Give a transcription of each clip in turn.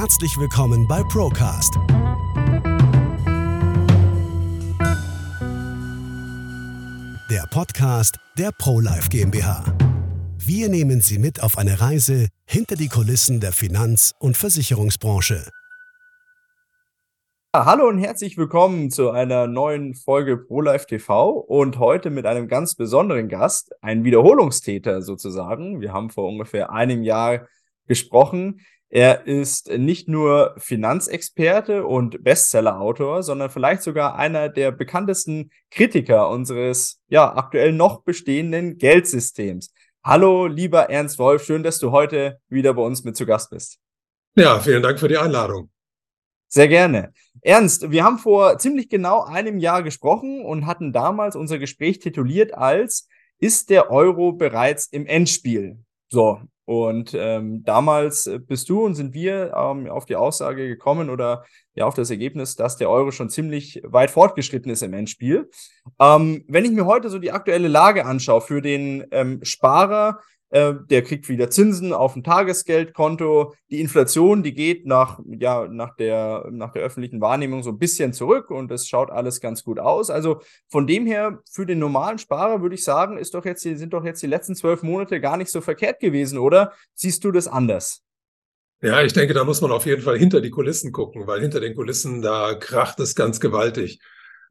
Herzlich willkommen bei Procast. Der Podcast der ProLife GmbH. Wir nehmen Sie mit auf eine Reise hinter die Kulissen der Finanz- und Versicherungsbranche. Hallo und herzlich willkommen zu einer neuen Folge ProLife TV und heute mit einem ganz besonderen Gast, ein Wiederholungstäter sozusagen. Wir haben vor ungefähr einem Jahr gesprochen. Er ist nicht nur Finanzexperte und Bestsellerautor, sondern vielleicht sogar einer der bekanntesten Kritiker unseres ja aktuell noch bestehenden Geldsystems. Hallo, lieber Ernst Wolf, schön, dass du heute wieder bei uns mit zu Gast bist. Ja, vielen Dank für die Einladung. Sehr gerne. Ernst, wir haben vor ziemlich genau einem Jahr gesprochen und hatten damals unser Gespräch tituliert als Ist der Euro bereits im Endspiel? So, und ähm, damals äh, bist du und sind wir ähm, auf die Aussage gekommen oder ja auf das Ergebnis, dass der Euro schon ziemlich weit fortgeschritten ist im Endspiel. Ähm, wenn ich mir heute so die aktuelle Lage anschaue für den ähm, Sparer, äh, der kriegt wieder Zinsen auf ein Tagesgeldkonto. Die Inflation, die geht nach, ja, nach der, nach der öffentlichen Wahrnehmung so ein bisschen zurück und es schaut alles ganz gut aus. Also von dem her, für den normalen Sparer würde ich sagen, ist doch jetzt, sind doch jetzt die letzten zwölf Monate gar nicht so verkehrt gewesen, oder? Siehst du das anders? Ja, ich denke, da muss man auf jeden Fall hinter die Kulissen gucken, weil hinter den Kulissen, da kracht es ganz gewaltig.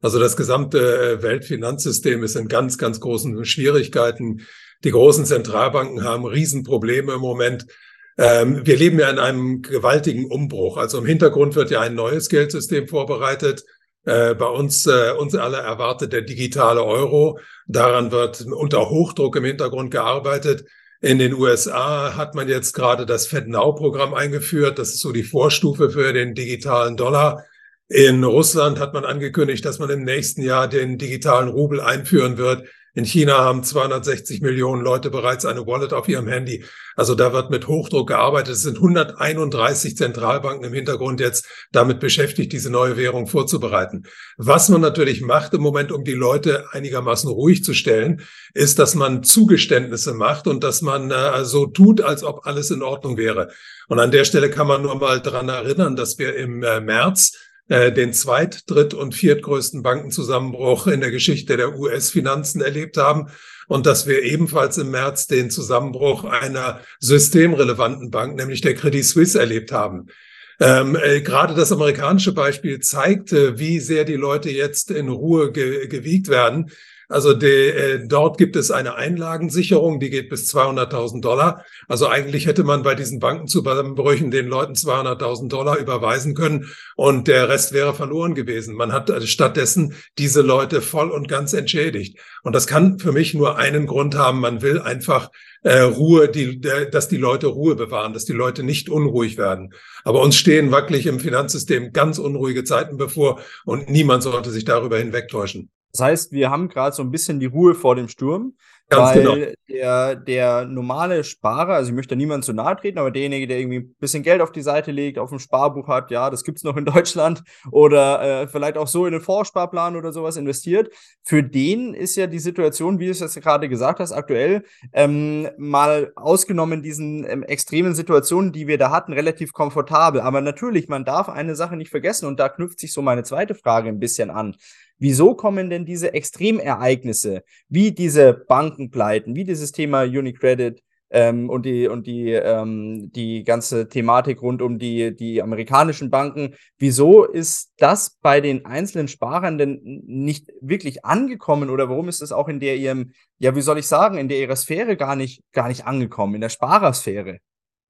Also das gesamte Weltfinanzsystem ist in ganz, ganz großen Schwierigkeiten. Die großen Zentralbanken haben Riesenprobleme im Moment. Ähm, wir leben ja in einem gewaltigen Umbruch. Also im Hintergrund wird ja ein neues Geldsystem vorbereitet. Äh, bei uns, äh, uns alle erwartet der digitale Euro. Daran wird unter Hochdruck im Hintergrund gearbeitet. In den USA hat man jetzt gerade das FedNow-Programm eingeführt. Das ist so die Vorstufe für den digitalen Dollar. In Russland hat man angekündigt, dass man im nächsten Jahr den digitalen Rubel einführen wird. In China haben 260 Millionen Leute bereits eine Wallet auf ihrem Handy. Also da wird mit Hochdruck gearbeitet. Es sind 131 Zentralbanken im Hintergrund jetzt damit beschäftigt, diese neue Währung vorzubereiten. Was man natürlich macht im Moment, um die Leute einigermaßen ruhig zu stellen, ist, dass man Zugeständnisse macht und dass man äh, so tut, als ob alles in Ordnung wäre. Und an der Stelle kann man nur mal daran erinnern, dass wir im äh, März äh, den zweit-, dritt- und viertgrößten Bankenzusammenbruch in der Geschichte der US-Finanzen erlebt haben und dass wir ebenfalls im März den Zusammenbruch einer systemrelevanten Bank, nämlich der Credit Suisse, erlebt haben. Ähm, äh, gerade das amerikanische Beispiel zeigte, wie sehr die Leute jetzt in Ruhe ge gewiegt werden. Also de, äh, dort gibt es eine Einlagensicherung, die geht bis 200.000 Dollar. Also eigentlich hätte man bei diesen Bankenzusammenbrüchen den Leuten 200.000 Dollar überweisen können und der Rest wäre verloren gewesen. Man hat also stattdessen diese Leute voll und ganz entschädigt. Und das kann für mich nur einen Grund haben. Man will einfach äh, Ruhe, die, dass die Leute Ruhe bewahren, dass die Leute nicht unruhig werden. Aber uns stehen wirklich im Finanzsystem ganz unruhige Zeiten bevor und niemand sollte sich darüber hinwegtäuschen. Das heißt, wir haben gerade so ein bisschen die Ruhe vor dem Sturm. Ganz weil genau. der, der normale Sparer, also ich möchte niemand zu nahe treten, aber derjenige, der irgendwie ein bisschen Geld auf die Seite legt, auf dem Sparbuch hat, ja, das gibt's noch in Deutschland, oder äh, vielleicht auch so in den Vorsparplan oder sowas investiert, für den ist ja die Situation, wie du es jetzt gerade gesagt hast, aktuell ähm, mal ausgenommen diesen ähm, extremen Situationen, die wir da hatten, relativ komfortabel. Aber natürlich, man darf eine Sache nicht vergessen und da knüpft sich so meine zweite Frage ein bisschen an. Wieso kommen denn diese Extremereignisse, wie diese Bankenpleiten, wie dieses Thema Unicredit ähm, und die und die ähm, die ganze Thematik rund um die die amerikanischen Banken, wieso ist das bei den einzelnen Sparern denn nicht wirklich angekommen oder warum ist es auch in der ihrem ja wie soll ich sagen in der ihrer Sphäre gar nicht gar nicht angekommen in der Sparersphäre?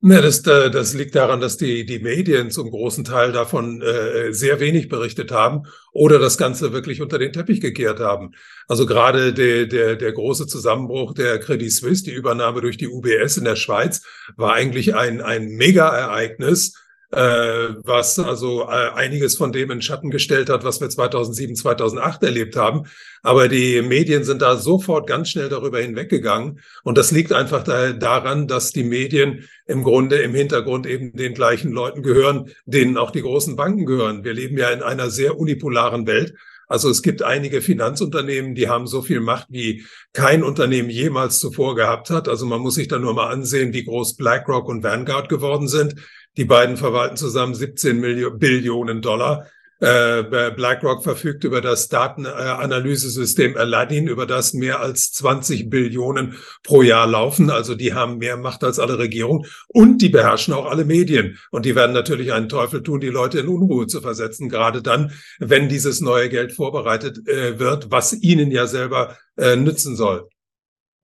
Ja, das, äh, das liegt daran, dass die, die Medien zum großen Teil davon äh, sehr wenig berichtet haben oder das Ganze wirklich unter den Teppich gekehrt haben. Also gerade der, der, der große Zusammenbruch der Credit Suisse, die Übernahme durch die UBS in der Schweiz, war eigentlich ein, ein Mega-Ereignis, äh, was also äh, einiges von dem in Schatten gestellt hat, was wir 2007, 2008 erlebt haben. Aber die Medien sind da sofort ganz schnell darüber hinweggegangen. Und das liegt einfach da, daran, dass die Medien im Grunde im Hintergrund eben den gleichen Leuten gehören, denen auch die großen Banken gehören. Wir leben ja in einer sehr unipolaren Welt. Also es gibt einige Finanzunternehmen, die haben so viel Macht, wie kein Unternehmen jemals zuvor gehabt hat. Also man muss sich da nur mal ansehen, wie groß BlackRock und Vanguard geworden sind. Die beiden verwalten zusammen 17 Millionen, Billionen Dollar. Äh, BlackRock verfügt über das Datenanalysesystem Aladdin, über das mehr als 20 Billionen pro Jahr laufen. Also die haben mehr Macht als alle Regierungen und die beherrschen auch alle Medien. Und die werden natürlich einen Teufel tun, die Leute in Unruhe zu versetzen, gerade dann, wenn dieses neue Geld vorbereitet äh, wird, was ihnen ja selber äh, nützen soll.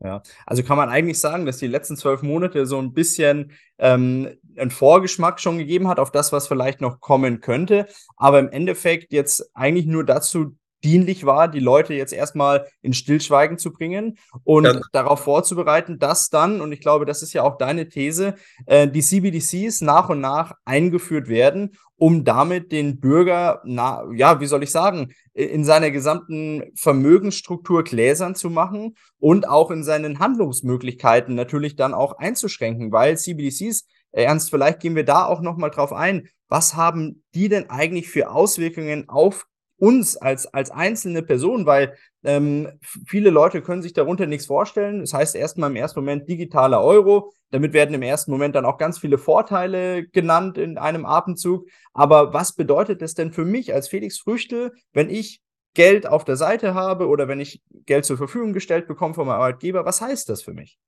Ja, also kann man eigentlich sagen, dass die letzten zwölf Monate so ein bisschen ähm, einen Vorgeschmack schon gegeben hat auf das, was vielleicht noch kommen könnte, aber im Endeffekt jetzt eigentlich nur dazu dienlich war, die Leute jetzt erstmal in Stillschweigen zu bringen und ja. darauf vorzubereiten, dass dann, und ich glaube, das ist ja auch deine These, äh, die CBDCs nach und nach eingeführt werden, um damit den Bürger, na, ja, wie soll ich sagen, in seiner gesamten Vermögensstruktur gläsern zu machen und auch in seinen Handlungsmöglichkeiten natürlich dann auch einzuschränken, weil CBDCs Ernst, vielleicht gehen wir da auch noch mal drauf ein. Was haben die denn eigentlich für Auswirkungen auf uns als, als einzelne Person, weil ähm, viele Leute können sich darunter nichts vorstellen. Das heißt erstmal im ersten Moment digitaler Euro. Damit werden im ersten Moment dann auch ganz viele Vorteile genannt in einem Atemzug. Aber was bedeutet das denn für mich als Felix Früchte, wenn ich Geld auf der Seite habe oder wenn ich Geld zur Verfügung gestellt bekomme von meinem Arbeitgeber? Was heißt das für mich?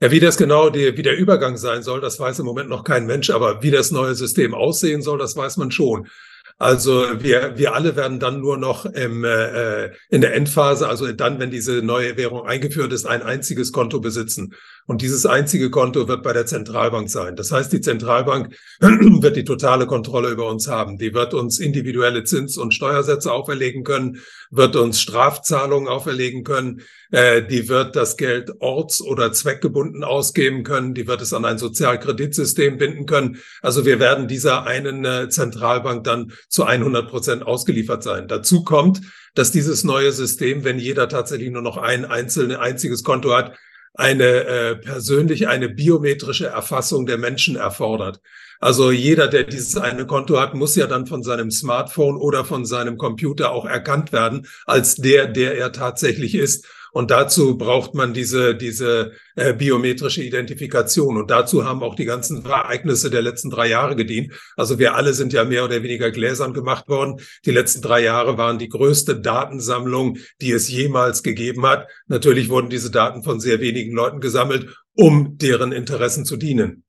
Ja, wie das genau, die, wie der Übergang sein soll, das weiß im Moment noch kein Mensch, aber wie das neue System aussehen soll, das weiß man schon. Also wir, wir alle werden dann nur noch im, äh, in der Endphase, also dann, wenn diese neue Währung eingeführt ist, ein einziges Konto besitzen. Und dieses einzige Konto wird bei der Zentralbank sein. Das heißt, die Zentralbank wird die totale Kontrolle über uns haben. Die wird uns individuelle Zins- und Steuersätze auferlegen können, wird uns Strafzahlungen auferlegen können, äh, die wird das Geld orts- oder zweckgebunden ausgeben können, die wird es an ein Sozialkreditsystem binden können. Also wir werden dieser einen äh, Zentralbank dann zu 100 Prozent ausgeliefert sein. Dazu kommt, dass dieses neue System, wenn jeder tatsächlich nur noch ein einzelnes, einziges Konto hat, eine äh, persönlich eine biometrische Erfassung der Menschen erfordert. Also jeder, der dieses eine Konto hat, muss ja dann von seinem Smartphone oder von seinem Computer auch erkannt werden als der, der er tatsächlich ist. Und dazu braucht man diese, diese äh, biometrische Identifikation. Und dazu haben auch die ganzen Ereignisse der letzten drei Jahre gedient. Also wir alle sind ja mehr oder weniger gläsern gemacht worden. Die letzten drei Jahre waren die größte Datensammlung, die es jemals gegeben hat. Natürlich wurden diese Daten von sehr wenigen Leuten gesammelt, um deren Interessen zu dienen.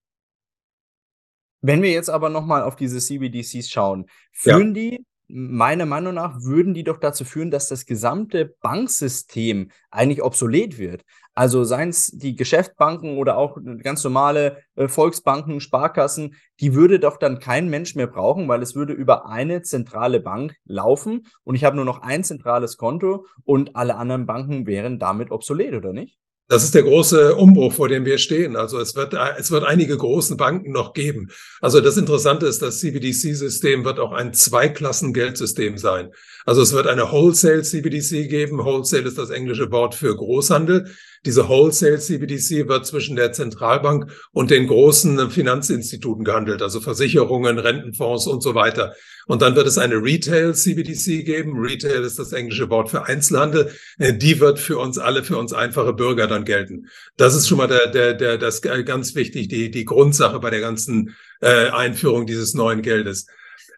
Wenn wir jetzt aber nochmal auf diese CBDCs schauen, führen ja. die meiner Meinung nach würden die doch dazu führen, dass das gesamte Banksystem eigentlich obsolet wird. Also seien es die Geschäftsbanken oder auch ganz normale äh, Volksbanken, Sparkassen, die würde doch dann kein Mensch mehr brauchen, weil es würde über eine zentrale Bank laufen und ich habe nur noch ein zentrales Konto und alle anderen Banken wären damit obsolet, oder nicht? Das ist der große Umbruch, vor dem wir stehen. Also es wird, es wird einige großen Banken noch geben. Also das Interessante ist, das CBDC-System wird auch ein Zweiklassen-Geldsystem sein. Also es wird eine Wholesale CBDC geben. Wholesale ist das englische Wort für Großhandel. Diese Wholesale CBDC wird zwischen der Zentralbank und den großen Finanzinstituten gehandelt, also Versicherungen, Rentenfonds und so weiter. Und dann wird es eine Retail CBDC geben. Retail ist das englische Wort für Einzelhandel. Äh, die wird für uns alle, für uns einfache Bürger dann gelten. Das ist schon mal der, der, der, das ganz wichtig, die, die Grundsache bei der ganzen äh, Einführung dieses neuen Geldes.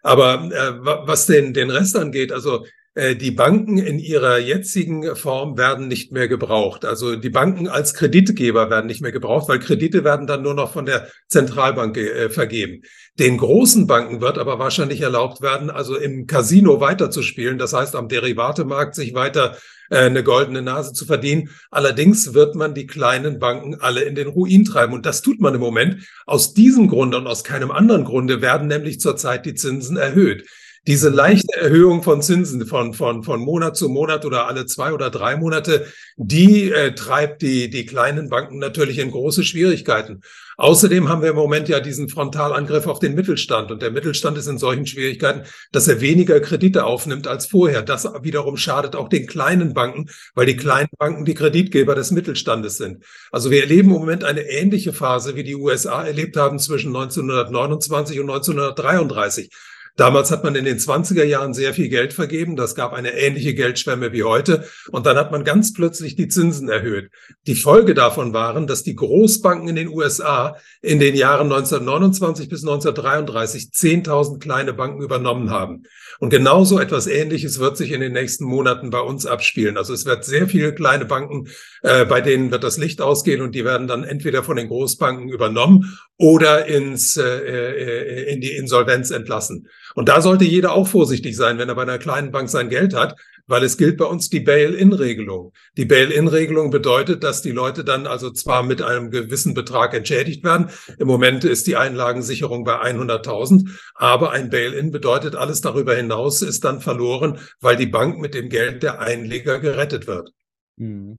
Aber äh, was den, den Rest angeht, also äh, die Banken in ihrer jetzigen Form werden nicht mehr gebraucht. Also die Banken als Kreditgeber werden nicht mehr gebraucht, weil Kredite werden dann nur noch von der Zentralbank äh, vergeben. Den großen Banken wird aber wahrscheinlich erlaubt werden, also im Casino weiterzuspielen. Das heißt, am Derivatemarkt sich weiter eine goldene Nase zu verdienen. Allerdings wird man die kleinen Banken alle in den Ruin treiben. Und das tut man im Moment. Aus diesem Grunde und aus keinem anderen Grunde werden nämlich zurzeit die Zinsen erhöht. Diese leichte Erhöhung von Zinsen von, von, von Monat zu Monat oder alle zwei oder drei Monate, die äh, treibt die, die kleinen Banken natürlich in große Schwierigkeiten. Außerdem haben wir im Moment ja diesen Frontalangriff auf den Mittelstand. Und der Mittelstand ist in solchen Schwierigkeiten, dass er weniger Kredite aufnimmt als vorher. Das wiederum schadet auch den kleinen Banken, weil die kleinen Banken die Kreditgeber des Mittelstandes sind. Also wir erleben im Moment eine ähnliche Phase, wie die USA erlebt haben zwischen 1929 und 1933. Damals hat man in den 20er Jahren sehr viel Geld vergeben. Das gab eine ähnliche Geldschwemme wie heute. Und dann hat man ganz plötzlich die Zinsen erhöht. Die Folge davon waren, dass die Großbanken in den USA in den Jahren 1929 bis 1933 10.000 kleine Banken übernommen haben. Und genauso etwas Ähnliches wird sich in den nächsten Monaten bei uns abspielen. Also es wird sehr viele kleine Banken, äh, bei denen wird das Licht ausgehen und die werden dann entweder von den Großbanken übernommen oder ins, äh, äh, in die Insolvenz entlassen. Und da sollte jeder auch vorsichtig sein, wenn er bei einer kleinen Bank sein Geld hat, weil es gilt bei uns die Bail-in-Regelung. Die Bail-in-Regelung bedeutet, dass die Leute dann also zwar mit einem gewissen Betrag entschädigt werden. Im Moment ist die Einlagensicherung bei 100.000, aber ein Bail-in bedeutet, alles darüber hinaus ist dann verloren, weil die Bank mit dem Geld der Einleger gerettet wird. Mhm.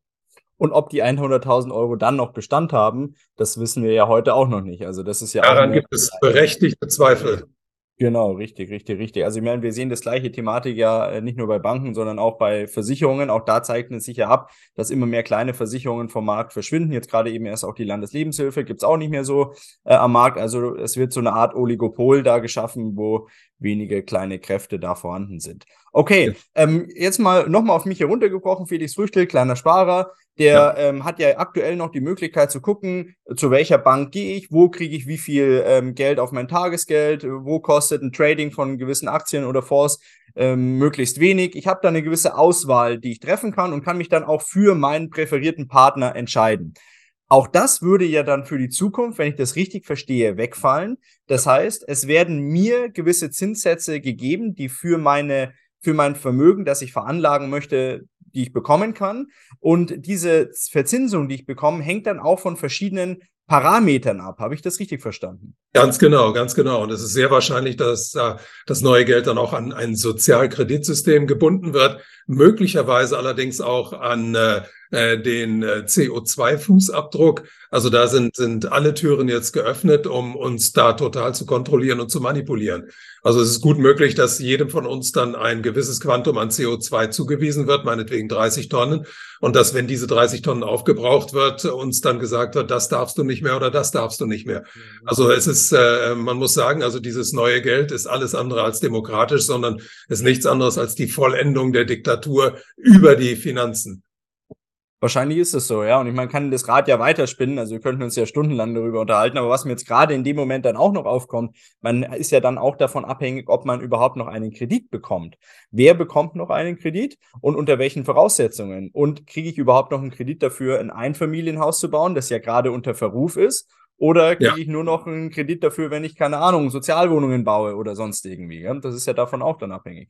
Und ob die 100.000 Euro dann noch Bestand haben, das wissen wir ja heute auch noch nicht. Also das ist ja Daran gibt es berechtigte Zweifel. Genau, richtig, richtig, richtig. Also ich meine, wir sehen das gleiche Thematik ja äh, nicht nur bei Banken, sondern auch bei Versicherungen. Auch da zeichnet es sich ja ab, dass immer mehr kleine Versicherungen vom Markt verschwinden. Jetzt gerade eben erst auch die Landeslebenshilfe gibt es auch nicht mehr so äh, am Markt. Also es wird so eine Art Oligopol da geschaffen, wo wenige kleine Kräfte da vorhanden sind. Okay, ja. ähm, jetzt mal nochmal auf mich heruntergebrochen, Felix Früchtel, kleiner Sparer. Der ja. ähm, hat ja aktuell noch die Möglichkeit zu gucken, zu welcher Bank gehe ich, wo kriege ich wie viel ähm, Geld auf mein Tagesgeld, wo kostet ein Trading von gewissen Aktien oder Fonds ähm, möglichst wenig. Ich habe da eine gewisse Auswahl, die ich treffen kann und kann mich dann auch für meinen präferierten Partner entscheiden. Auch das würde ja dann für die Zukunft, wenn ich das richtig verstehe, wegfallen. Das heißt, es werden mir gewisse Zinssätze gegeben, die für meine für mein Vermögen, das ich veranlagen möchte, die ich bekommen kann. Und diese Verzinsung, die ich bekomme, hängt dann auch von verschiedenen Parametern ab. Habe ich das richtig verstanden? Ganz genau, ganz genau. Und es ist sehr wahrscheinlich, dass äh, das neue Geld dann auch an ein Sozialkreditsystem gebunden wird, möglicherweise allerdings auch an äh, äh den äh, CO2-Fußabdruck. Also da sind, sind alle Türen jetzt geöffnet, um uns da total zu kontrollieren und zu manipulieren. Also es ist gut möglich, dass jedem von uns dann ein gewisses Quantum an CO2 zugewiesen wird, meinetwegen 30 Tonnen. Und dass, wenn diese 30 Tonnen aufgebraucht wird, uns dann gesagt wird, das darfst du nicht mehr oder das darfst du nicht mehr. Mhm. Also es ist, äh, man muss sagen, also dieses neue Geld ist alles andere als demokratisch, sondern ist nichts anderes als die Vollendung der Diktatur über die Finanzen. Wahrscheinlich ist es so, ja. Und ich meine, kann das Rad ja weiterspinnen. Also wir könnten uns ja stundenlang darüber unterhalten. Aber was mir jetzt gerade in dem Moment dann auch noch aufkommt, man ist ja dann auch davon abhängig, ob man überhaupt noch einen Kredit bekommt. Wer bekommt noch einen Kredit und unter welchen Voraussetzungen? Und kriege ich überhaupt noch einen Kredit dafür, ein Einfamilienhaus zu bauen, das ja gerade unter Verruf ist? Oder kriege ja. ich nur noch einen Kredit dafür, wenn ich, keine Ahnung, Sozialwohnungen baue oder sonst irgendwie? Ja? Das ist ja davon auch dann abhängig.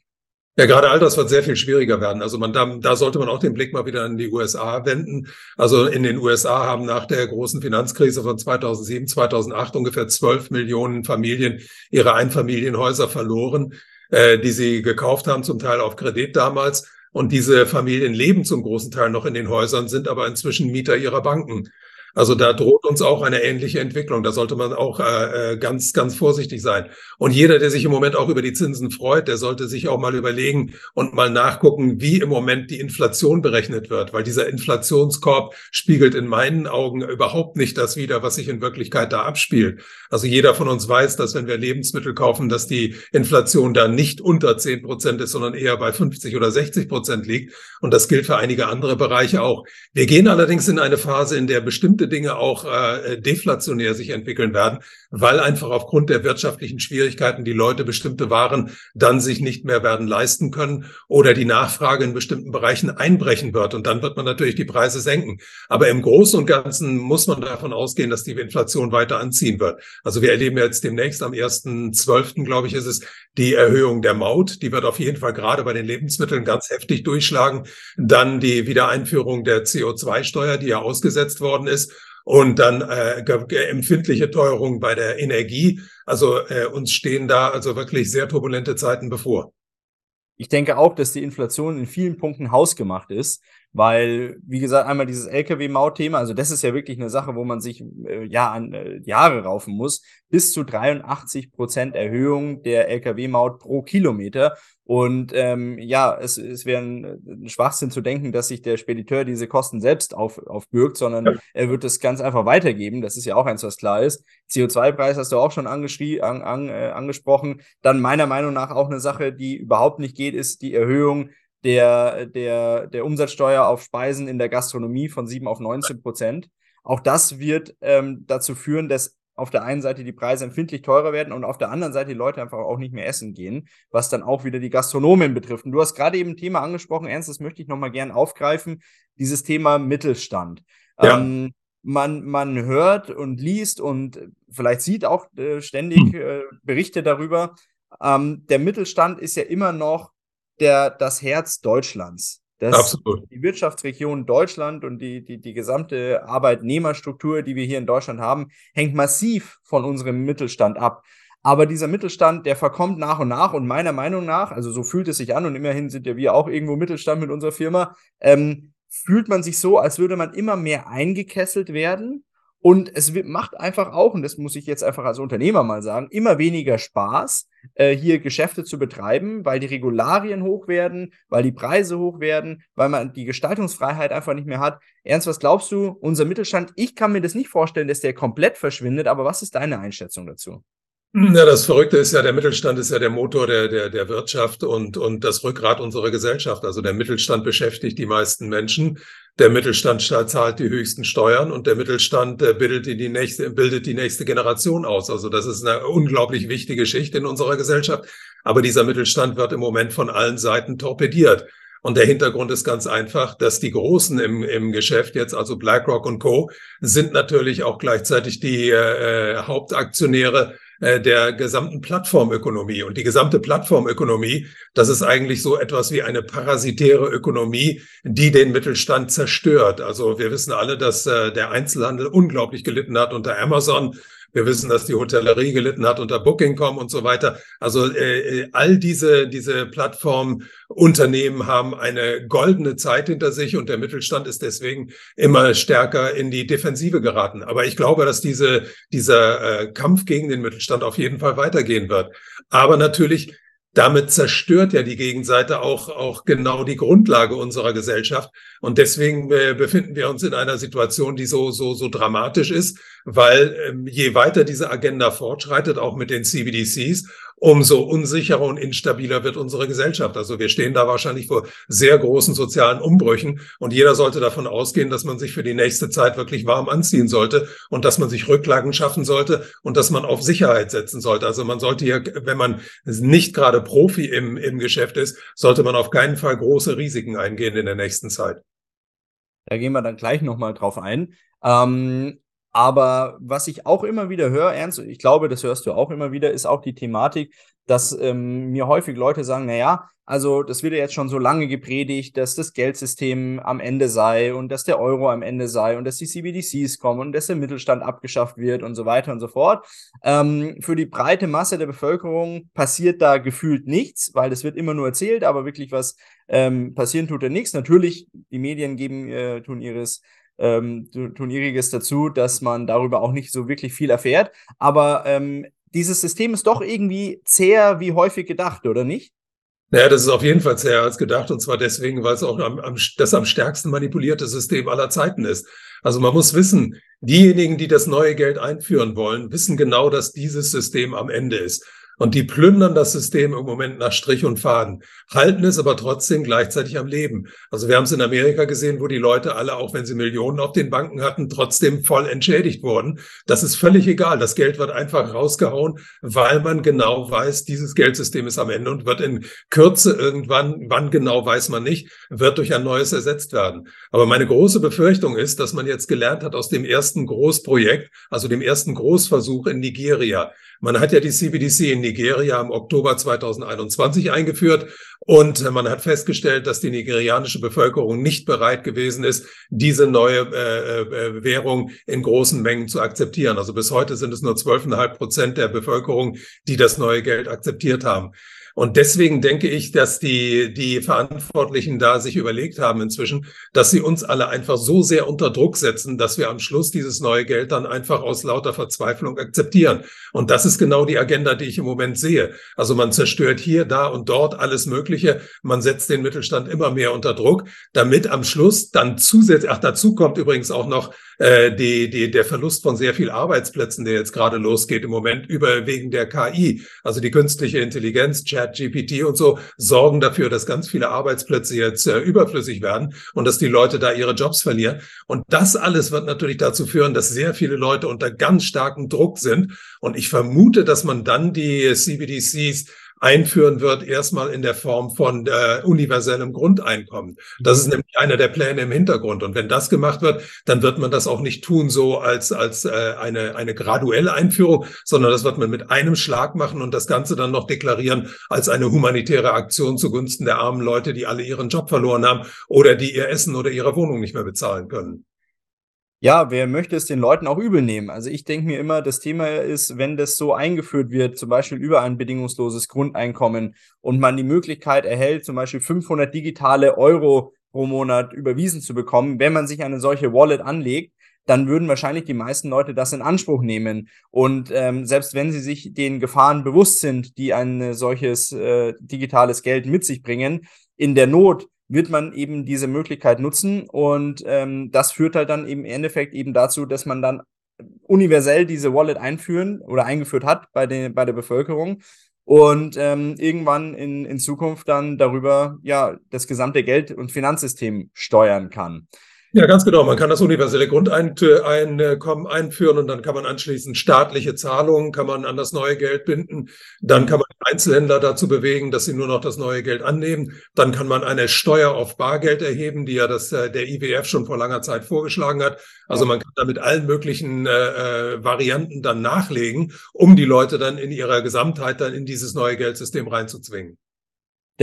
Ja, gerade all das wird sehr viel schwieriger werden. Also man, da, da sollte man auch den Blick mal wieder an die USA wenden. Also in den USA haben nach der großen Finanzkrise von 2007, 2008 ungefähr 12 Millionen Familien ihre Einfamilienhäuser verloren, äh, die sie gekauft haben, zum Teil auf Kredit damals. Und diese Familien leben zum großen Teil noch in den Häusern, sind aber inzwischen Mieter ihrer Banken. Also da droht uns auch eine ähnliche Entwicklung. Da sollte man auch äh, äh, ganz, ganz vorsichtig sein. Und jeder, der sich im Moment auch über die Zinsen freut, der sollte sich auch mal überlegen und mal nachgucken, wie im Moment die Inflation berechnet wird, weil dieser Inflationskorb spiegelt in meinen Augen überhaupt nicht das wider, was sich in Wirklichkeit da abspielt. Also jeder von uns weiß, dass wenn wir Lebensmittel kaufen, dass die Inflation da nicht unter 10 Prozent ist, sondern eher bei 50 oder 60 Prozent liegt. Und das gilt für einige andere Bereiche auch. Wir gehen allerdings in eine Phase, in der bestimmte bestimmte Dinge auch äh, deflationär sich entwickeln werden, weil einfach aufgrund der wirtschaftlichen Schwierigkeiten die Leute bestimmte Waren dann sich nicht mehr werden leisten können oder die Nachfrage in bestimmten Bereichen einbrechen wird. Und dann wird man natürlich die Preise senken. Aber im Großen und Ganzen muss man davon ausgehen, dass die Inflation weiter anziehen wird. Also wir erleben jetzt demnächst am 1.12., glaube ich, ist es, die Erhöhung der Maut. Die wird auf jeden Fall gerade bei den Lebensmitteln ganz heftig durchschlagen. Dann die Wiedereinführung der CO2-Steuer, die ja ausgesetzt worden ist und dann äh, empfindliche Teuerung bei der Energie. Also äh, uns stehen da also wirklich sehr turbulente Zeiten bevor. Ich denke auch, dass die Inflation in vielen Punkten hausgemacht ist, weil, wie gesagt, einmal dieses Lkw-Maut-Thema, also das ist ja wirklich eine Sache, wo man sich äh, ja an äh, Jahre raufen muss, bis zu 83 Prozent Erhöhung der Lkw-Maut pro Kilometer. Und ähm, ja, es, es wäre ein, ein Schwachsinn zu denken, dass sich der Spediteur diese Kosten selbst auf, aufbürgt, sondern ja. er wird es ganz einfach weitergeben. Das ist ja auch eins, was klar ist. CO2-Preis hast du auch schon angeschrie, an, an, äh, angesprochen. Dann meiner Meinung nach auch eine Sache, die überhaupt nicht geht, ist die Erhöhung der, der, der Umsatzsteuer auf Speisen in der Gastronomie von 7 auf 19 Prozent. Auch das wird ähm, dazu führen, dass auf der einen Seite die Preise empfindlich teurer werden und auf der anderen Seite die Leute einfach auch nicht mehr essen gehen, was dann auch wieder die Gastronomen betrifft. Und du hast gerade eben ein Thema angesprochen, Ernst, das möchte ich nochmal gern aufgreifen, dieses Thema Mittelstand. Ja. Ähm, man, man hört und liest und vielleicht sieht auch äh, ständig hm. äh, Berichte darüber. Ähm, der Mittelstand ist ja immer noch der, das Herz Deutschlands. Das, Absolut. Die Wirtschaftsregion Deutschland und die, die, die gesamte Arbeitnehmerstruktur, die wir hier in Deutschland haben, hängt massiv von unserem Mittelstand ab. Aber dieser Mittelstand, der verkommt nach und nach und meiner Meinung nach, also so fühlt es sich an und immerhin sind ja wir auch irgendwo Mittelstand mit unserer Firma, ähm, fühlt man sich so, als würde man immer mehr eingekesselt werden und es macht einfach auch, und das muss ich jetzt einfach als Unternehmer mal sagen, immer weniger Spaß, äh, hier Geschäfte zu betreiben, weil die Regularien hoch werden, weil die Preise hoch werden, weil man die Gestaltungsfreiheit einfach nicht mehr hat. Ernst, was glaubst du, unser Mittelstand, ich kann mir das nicht vorstellen, dass der komplett verschwindet, aber was ist deine Einschätzung dazu? Ja, das Verrückte ist ja, der Mittelstand ist ja der Motor der, der, der Wirtschaft und, und das Rückgrat unserer Gesellschaft. Also der Mittelstand beschäftigt die meisten Menschen. Der Mittelstand zahlt die höchsten Steuern und der Mittelstand äh, bildet die nächste, bildet die nächste Generation aus. Also das ist eine unglaublich wichtige Schicht in unserer Gesellschaft. Aber dieser Mittelstand wird im Moment von allen Seiten torpediert. Und der Hintergrund ist ganz einfach, dass die Großen im, im Geschäft jetzt, also BlackRock und Co., sind natürlich auch gleichzeitig die äh, Hauptaktionäre äh, der gesamten Plattformökonomie. Und die gesamte Plattformökonomie, das ist eigentlich so etwas wie eine parasitäre Ökonomie, die den Mittelstand zerstört. Also wir wissen alle, dass äh, der Einzelhandel unglaublich gelitten hat unter Amazon wir wissen, dass die Hotellerie gelitten hat unter Booking.com und so weiter. Also äh, äh, all diese, diese Plattformunternehmen haben eine goldene Zeit hinter sich und der Mittelstand ist deswegen immer stärker in die Defensive geraten. Aber ich glaube, dass diese, dieser äh, Kampf gegen den Mittelstand auf jeden Fall weitergehen wird. Aber natürlich damit zerstört ja die Gegenseite auch, auch genau die Grundlage unserer Gesellschaft. Und deswegen äh, befinden wir uns in einer Situation, die so, so, so dramatisch ist, weil ähm, je weiter diese Agenda fortschreitet, auch mit den CBDCs, umso unsicherer und instabiler wird unsere Gesellschaft. Also wir stehen da wahrscheinlich vor sehr großen sozialen Umbrüchen und jeder sollte davon ausgehen, dass man sich für die nächste Zeit wirklich warm anziehen sollte und dass man sich Rücklagen schaffen sollte und dass man auf Sicherheit setzen sollte. Also man sollte hier, wenn man nicht gerade Profi im, im Geschäft ist, sollte man auf keinen Fall große Risiken eingehen in der nächsten Zeit. Da gehen wir dann gleich nochmal drauf ein. Ähm, aber was ich auch immer wieder höre, Ernst, ich glaube, das hörst du auch immer wieder, ist auch die Thematik, dass ähm, mir häufig Leute sagen, na ja, also das wird ja jetzt schon so lange gepredigt, dass das Geldsystem am Ende sei und dass der Euro am Ende sei und dass die CBDCs kommen und dass der Mittelstand abgeschafft wird und so weiter und so fort. Ähm, für die breite Masse der Bevölkerung passiert da gefühlt nichts, weil das wird immer nur erzählt, aber wirklich was ähm, passieren tut da nichts. Natürlich, die Medien geben, äh, tun ihres ähm, tun ihriges dazu, dass man darüber auch nicht so wirklich viel erfährt. Aber ähm, dieses System ist doch irgendwie zäher wie häufig gedacht, oder nicht? Naja, das ist auf jeden Fall zäher als gedacht und zwar deswegen, weil es auch am, am, das am stärksten manipulierte System aller Zeiten ist. Also man muss wissen, diejenigen, die das neue Geld einführen wollen, wissen genau, dass dieses System am Ende ist. Und die plündern das System im Moment nach Strich und Faden, halten es aber trotzdem gleichzeitig am Leben. Also wir haben es in Amerika gesehen, wo die Leute alle, auch wenn sie Millionen auf den Banken hatten, trotzdem voll entschädigt wurden. Das ist völlig egal. Das Geld wird einfach rausgehauen, weil man genau weiß, dieses Geldsystem ist am Ende und wird in Kürze irgendwann, wann genau weiß man nicht, wird durch ein neues ersetzt werden. Aber meine große Befürchtung ist, dass man jetzt gelernt hat aus dem ersten Großprojekt, also dem ersten Großversuch in Nigeria. Man hat ja die CBDC in Nigeria im Oktober 2021 eingeführt und man hat festgestellt, dass die nigerianische Bevölkerung nicht bereit gewesen ist, diese neue äh, äh, Währung in großen Mengen zu akzeptieren. Also bis heute sind es nur 12,5 Prozent der Bevölkerung, die das neue Geld akzeptiert haben. Und deswegen denke ich, dass die, die Verantwortlichen da sich überlegt haben inzwischen, dass sie uns alle einfach so sehr unter Druck setzen, dass wir am Schluss dieses neue Geld dann einfach aus lauter Verzweiflung akzeptieren. Und das ist genau die Agenda, die ich im Moment sehe. Also man zerstört hier, da und dort alles Mögliche. Man setzt den Mittelstand immer mehr unter Druck, damit am Schluss dann zusätzlich, ach, dazu kommt übrigens auch noch äh, die, die, der Verlust von sehr viel Arbeitsplätzen, der jetzt gerade losgeht im Moment, über wegen der KI, also die künstliche Intelligenz, Chat, GPT und so, sorgen dafür, dass ganz viele Arbeitsplätze jetzt äh, überflüssig werden und dass die Leute da ihre Jobs verlieren. Und das alles wird natürlich dazu führen, dass sehr viele Leute unter ganz starkem Druck sind. Und ich vermute, dass man dann die CBDCs einführen wird, erstmal in der Form von äh, universellem Grundeinkommen. Das ist nämlich einer der Pläne im Hintergrund. Und wenn das gemacht wird, dann wird man das auch nicht tun so als, als äh, eine, eine graduelle Einführung, sondern das wird man mit einem Schlag machen und das Ganze dann noch deklarieren als eine humanitäre Aktion zugunsten der armen Leute, die alle ihren Job verloren haben oder die ihr Essen oder ihre Wohnung nicht mehr bezahlen können ja, wer möchte es den Leuten auch übel nehmen? Also ich denke mir immer, das Thema ist, wenn das so eingeführt wird, zum Beispiel über ein bedingungsloses Grundeinkommen und man die Möglichkeit erhält, zum Beispiel 500 digitale Euro pro Monat überwiesen zu bekommen, wenn man sich eine solche Wallet anlegt, dann würden wahrscheinlich die meisten Leute das in Anspruch nehmen. Und ähm, selbst wenn sie sich den Gefahren bewusst sind, die ein solches äh, digitales Geld mit sich bringen, in der Not wird man eben diese Möglichkeit nutzen und ähm, das führt halt dann im Endeffekt eben dazu, dass man dann universell diese Wallet einführen oder eingeführt hat bei, den, bei der Bevölkerung und ähm, irgendwann in, in Zukunft dann darüber ja das gesamte Geld- und Finanzsystem steuern kann. Ja, ganz genau. Man kann das universelle Grundeinkommen einführen und dann kann man anschließend staatliche Zahlungen, kann man an das neue Geld binden. Dann kann man Einzelhändler dazu bewegen, dass sie nur noch das neue Geld annehmen. Dann kann man eine Steuer auf Bargeld erheben, die ja das, äh, der IWF schon vor langer Zeit vorgeschlagen hat. Also man kann da mit allen möglichen äh, äh, Varianten dann nachlegen, um die Leute dann in ihrer Gesamtheit dann in dieses neue Geldsystem reinzuzwingen.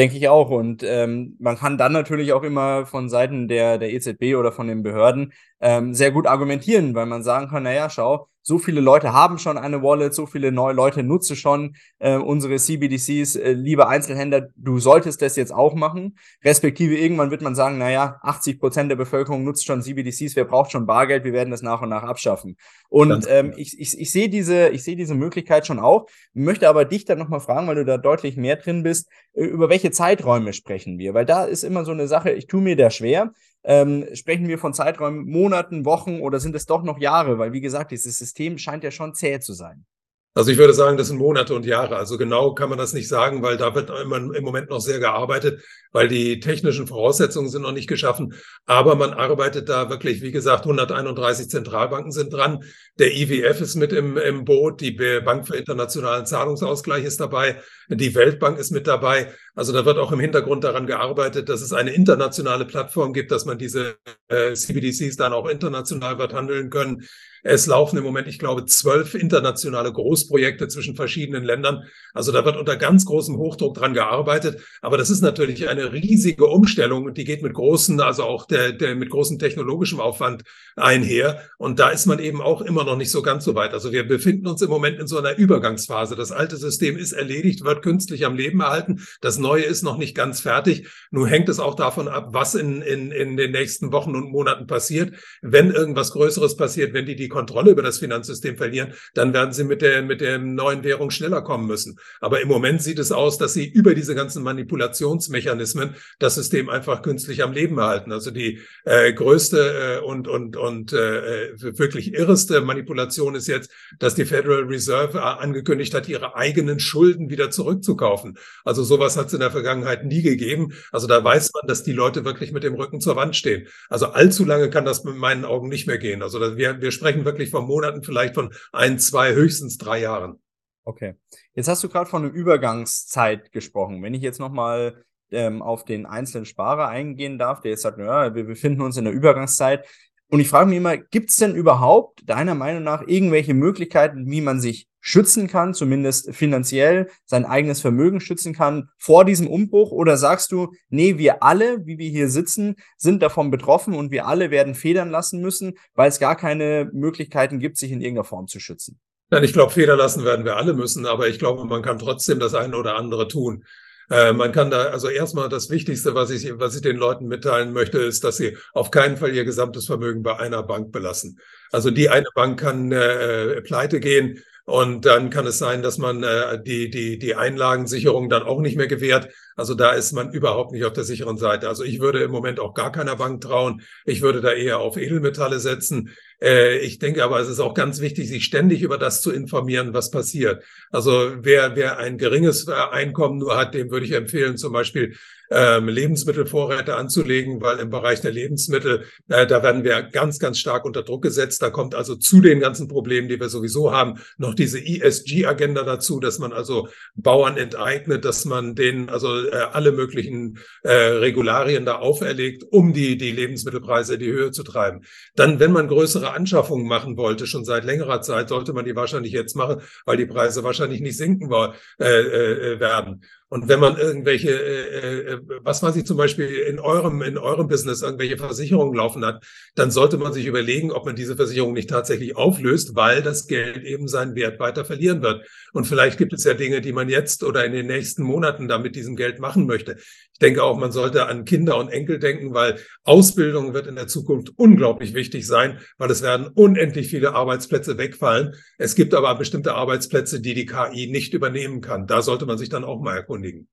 Denke ich auch. Und ähm, man kann dann natürlich auch immer von Seiten der, der EZB oder von den Behörden ähm, sehr gut argumentieren, weil man sagen kann, naja, schau, so viele Leute haben schon eine Wallet, so viele neue Leute nutzen schon äh, unsere CBDCs. Äh, liebe Einzelhändler, du solltest das jetzt auch machen. Respektive irgendwann wird man sagen, naja, 80 Prozent der Bevölkerung nutzt schon CBDCs, wer braucht schon Bargeld, wir werden das nach und nach abschaffen. Und ähm, ich, ich, ich sehe diese, ich sehe diese Möglichkeit schon auch, möchte aber dich dann nochmal fragen, weil du da deutlich mehr drin bist, äh, über welche Zeiträume sprechen wir? Weil da ist immer so eine Sache, ich tue mir da schwer. Ähm, sprechen wir von Zeiträumen Monaten, Wochen oder sind es doch noch Jahre? Weil, wie gesagt, dieses System scheint ja schon zäh zu sein. Also ich würde sagen, das sind Monate und Jahre. Also genau kann man das nicht sagen, weil da wird immer im Moment noch sehr gearbeitet, weil die technischen Voraussetzungen sind noch nicht geschaffen. Aber man arbeitet da wirklich, wie gesagt, 131 Zentralbanken sind dran. Der IWF ist mit im, im Boot, die Bank für internationalen Zahlungsausgleich ist dabei, die Weltbank ist mit dabei. Also da wird auch im Hintergrund daran gearbeitet, dass es eine internationale Plattform gibt, dass man diese äh, CBDCs dann auch international wird handeln können. Es laufen im Moment, ich glaube, zwölf internationale Großprojekte zwischen verschiedenen Ländern. Also da wird unter ganz großem Hochdruck dran gearbeitet. Aber das ist natürlich eine riesige Umstellung und die geht mit großen, also auch der, der mit großem technologischem Aufwand einher. Und da ist man eben auch immer noch nicht so ganz so weit. Also wir befinden uns im Moment in so einer Übergangsphase. Das alte System ist erledigt, wird künstlich am Leben erhalten. Das neue ist noch nicht ganz fertig. Nun hängt es auch davon ab, was in, in, in den nächsten Wochen und Monaten passiert. Wenn irgendwas Größeres passiert, wenn die die Kontrolle über das Finanzsystem verlieren, dann werden sie mit der, mit der neuen Währung schneller kommen müssen. Aber im Moment sieht es aus, dass sie über diese ganzen Manipulationsmechanismen das System einfach künstlich am Leben erhalten. Also die äh, größte äh, und, und, und äh, wirklich irreste Manipulation ist jetzt, dass die Federal Reserve äh, angekündigt hat, ihre eigenen Schulden wieder zurückzukaufen. Also sowas hat es in der Vergangenheit nie gegeben. Also da weiß man, dass die Leute wirklich mit dem Rücken zur Wand stehen. Also allzu lange kann das mit meinen Augen nicht mehr gehen. Also wir, wir sprechen wirklich von Monaten, vielleicht von ein, zwei, höchstens drei Jahren. Okay. Jetzt hast du gerade von einer Übergangszeit gesprochen. Wenn ich jetzt nochmal ähm, auf den einzelnen Sparer eingehen darf, der jetzt sagt, ja, wir befinden uns in der Übergangszeit. Und ich frage mich immer, gibt es denn überhaupt deiner Meinung nach irgendwelche Möglichkeiten, wie man sich schützen kann, zumindest finanziell sein eigenes Vermögen schützen kann vor diesem Umbruch? Oder sagst du, nee, wir alle, wie wir hier sitzen, sind davon betroffen und wir alle werden federn lassen müssen, weil es gar keine Möglichkeiten gibt, sich in irgendeiner Form zu schützen? Nein, ich glaube, Fehler lassen werden wir alle müssen, aber ich glaube, man kann trotzdem das eine oder andere tun. Äh, man kann da, also erstmal das Wichtigste, was ich, was ich den Leuten mitteilen möchte, ist, dass sie auf keinen Fall ihr gesamtes Vermögen bei einer Bank belassen. Also die eine Bank kann äh, pleite gehen und dann kann es sein, dass man äh, die, die, die Einlagensicherung dann auch nicht mehr gewährt. Also da ist man überhaupt nicht auf der sicheren Seite. Also ich würde im Moment auch gar keiner Bank trauen. Ich würde da eher auf Edelmetalle setzen. Äh, ich denke aber, es ist auch ganz wichtig, sich ständig über das zu informieren, was passiert. Also wer, wer ein geringes Einkommen nur hat, dem würde ich empfehlen, zum Beispiel ähm, Lebensmittelvorräte anzulegen, weil im Bereich der Lebensmittel, äh, da werden wir ganz, ganz stark unter Druck gesetzt. Da kommt also zu den ganzen Problemen, die wir sowieso haben, noch diese ESG-Agenda dazu, dass man also Bauern enteignet, dass man denen also äh, alle möglichen äh, Regularien da auferlegt, um die, die Lebensmittelpreise in die Höhe zu treiben. Dann, wenn man größere Anschaffungen machen wollte, schon seit längerer Zeit, sollte man die wahrscheinlich jetzt machen, weil die Preise wahrscheinlich nicht sinken äh, äh, werden. Und wenn man irgendwelche, äh, äh, was weiß ich zum Beispiel in eurem, in eurem Business irgendwelche Versicherungen laufen hat, dann sollte man sich überlegen, ob man diese Versicherung nicht tatsächlich auflöst, weil das Geld eben seinen Wert weiter verlieren wird. Und vielleicht gibt es ja Dinge, die man jetzt oder in den nächsten Monaten da mit diesem Geld machen möchte. Ich denke auch, man sollte an Kinder und Enkel denken, weil Ausbildung wird in der Zukunft unglaublich wichtig sein, weil es werden unendlich viele Arbeitsplätze wegfallen. Es gibt aber bestimmte Arbeitsplätze, die die KI nicht übernehmen kann. Da sollte man sich dann auch mal erkundigen erkundigen.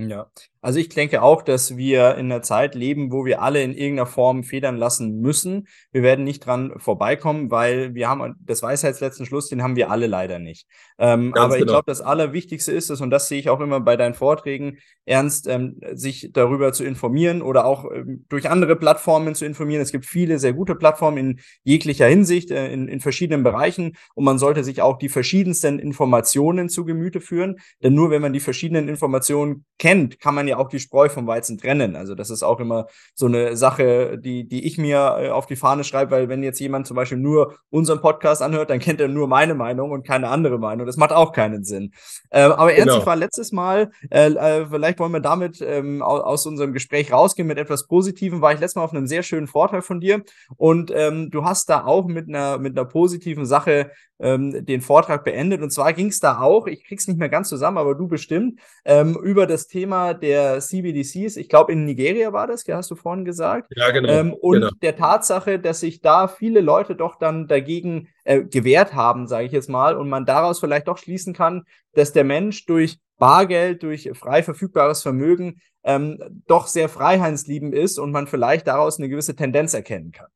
Ja, also ich denke auch, dass wir in einer Zeit leben, wo wir alle in irgendeiner Form federn lassen müssen. Wir werden nicht dran vorbeikommen, weil wir haben das Weisheitsletzten Schluss, den haben wir alle leider nicht. Ähm, aber genau. ich glaube, das Allerwichtigste ist es, und das sehe ich auch immer bei deinen Vorträgen, ernst ähm, sich darüber zu informieren oder auch ähm, durch andere Plattformen zu informieren. Es gibt viele sehr gute Plattformen in jeglicher Hinsicht, äh, in, in verschiedenen Bereichen und man sollte sich auch die verschiedensten Informationen zu Gemüte führen, denn nur wenn man die verschiedenen Informationen kennt, kann man ja auch die Spreu vom Weizen trennen. Also das ist auch immer so eine Sache, die, die ich mir äh, auf die Fahne schreibe, weil wenn jetzt jemand zum Beispiel nur unseren Podcast anhört, dann kennt er nur meine Meinung und keine andere Meinung. Das macht auch keinen Sinn. Äh, aber ernsthaft genau. war letztes Mal, äh, äh, vielleicht wollen wir damit ähm, aus, aus, unserem Gespräch rausgehen mit etwas Positivem, war ich letztes Mal auf einem sehr schönen Vorteil von dir und ähm, du hast da auch mit einer, mit einer positiven Sache ähm, den Vortrag beendet. Und zwar ging es da auch, ich krieg's nicht mehr ganz zusammen, aber du bestimmt, ähm, über das Thema der CBDCs. Ich glaube, in Nigeria war das, hast du vorhin gesagt. Ja, genau. Ähm, und genau. der Tatsache, dass sich da viele Leute doch dann dagegen äh, gewehrt haben, sage ich jetzt mal, und man daraus vielleicht doch schließen kann, dass der Mensch durch Bargeld, durch frei verfügbares Vermögen ähm, doch sehr freiheitsliebend ist und man vielleicht daraus eine gewisse Tendenz erkennen kann.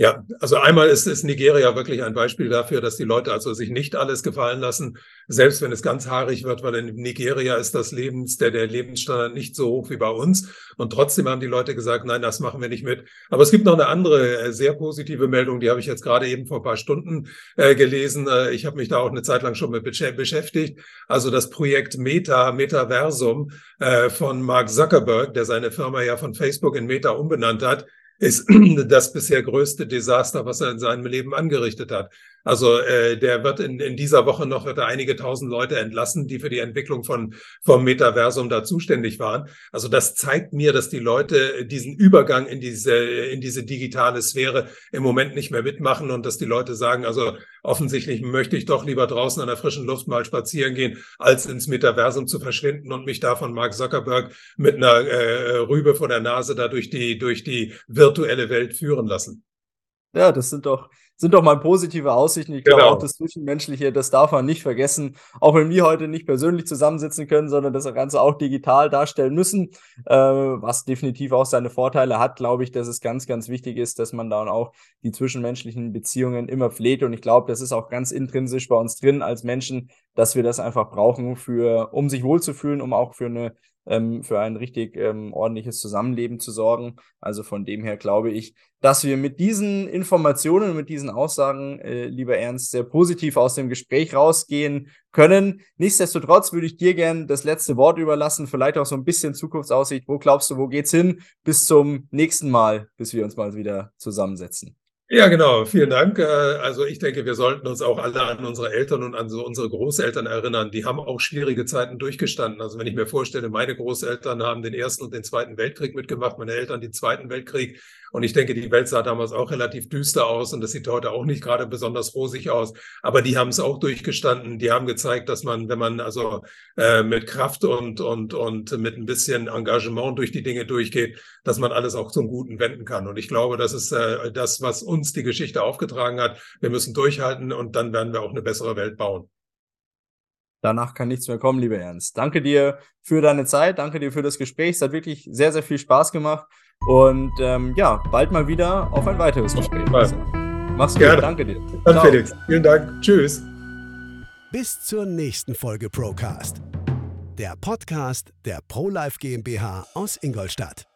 Ja, also einmal ist, ist Nigeria wirklich ein Beispiel dafür, dass die Leute also sich nicht alles gefallen lassen, selbst wenn es ganz haarig wird, weil in Nigeria ist das Lebens, der, der Lebensstandard nicht so hoch wie bei uns. Und trotzdem haben die Leute gesagt, nein, das machen wir nicht mit. Aber es gibt noch eine andere äh, sehr positive Meldung, die habe ich jetzt gerade eben vor ein paar Stunden äh, gelesen. Äh, ich habe mich da auch eine Zeit lang schon mit beschäftigt. Also das Projekt Meta, Metaversum äh, von Mark Zuckerberg, der seine Firma ja von Facebook in Meta umbenannt hat, ist das bisher größte Desaster, was er in seinem Leben angerichtet hat. Also äh, der wird in, in dieser Woche noch wird er einige tausend Leute entlassen, die für die Entwicklung von vom Metaversum da zuständig waren. Also das zeigt mir, dass die Leute diesen Übergang in diese in diese digitale Sphäre im Moment nicht mehr mitmachen und dass die Leute sagen, also offensichtlich möchte ich doch lieber draußen an der frischen Luft mal spazieren gehen, als ins Metaversum zu verschwinden und mich da von Mark Zuckerberg mit einer äh, Rübe vor der Nase da durch die durch die virtuelle Welt führen lassen. Ja, das sind doch, sind doch mal positive Aussichten. Ich genau. glaube auch das Zwischenmenschliche, das darf man nicht vergessen. Auch wenn wir heute nicht persönlich zusammensitzen können, sondern das Ganze auch digital darstellen müssen, äh, was definitiv auch seine Vorteile hat, glaube ich, dass es ganz, ganz wichtig ist, dass man dann auch die zwischenmenschlichen Beziehungen immer pflegt. Und ich glaube, das ist auch ganz intrinsisch bei uns drin als Menschen, dass wir das einfach brauchen für, um sich wohlzufühlen, um auch für eine ähm, für ein richtig ähm, ordentliches Zusammenleben zu sorgen. Also von dem her glaube ich, dass wir mit diesen Informationen mit diesen Aussagen, äh, lieber Ernst, sehr positiv aus dem Gespräch rausgehen können. Nichtsdestotrotz würde ich dir gerne das letzte Wort überlassen, vielleicht auch so ein bisschen Zukunftsaussicht. Wo glaubst du, wo geht's hin? Bis zum nächsten Mal, bis wir uns mal wieder zusammensetzen. Ja, genau. Vielen Dank. Äh, also ich denke, wir sollten uns auch alle an unsere Eltern und an so unsere Großeltern erinnern. Die haben auch schwierige Zeiten durchgestanden. Also wenn ich mir vorstelle, meine Großeltern haben den Ersten und den Zweiten Weltkrieg mitgemacht, meine Eltern den Zweiten Weltkrieg. Und ich denke, die Welt sah damals auch relativ düster aus und das sieht heute auch nicht gerade besonders rosig aus. Aber die haben es auch durchgestanden. Die haben gezeigt, dass man, wenn man also äh, mit Kraft und, und, und mit ein bisschen Engagement durch die Dinge durchgeht, dass man alles auch zum Guten wenden kann. Und ich glaube, das ist äh, das, was uns die Geschichte aufgetragen hat. Wir müssen durchhalten und dann werden wir auch eine bessere Welt bauen. Danach kann nichts mehr kommen, lieber Ernst. Danke dir für deine Zeit, danke dir für das Gespräch. Es hat wirklich sehr, sehr viel Spaß gemacht. Und ähm, ja, bald mal wieder auf ein weiteres Gespräch. Mach's gut, Gerne. danke dir. Dann Ciao. Felix, vielen Dank. Tschüss. Bis zur nächsten Folge Procast. Der Podcast der ProLife GmbH aus Ingolstadt.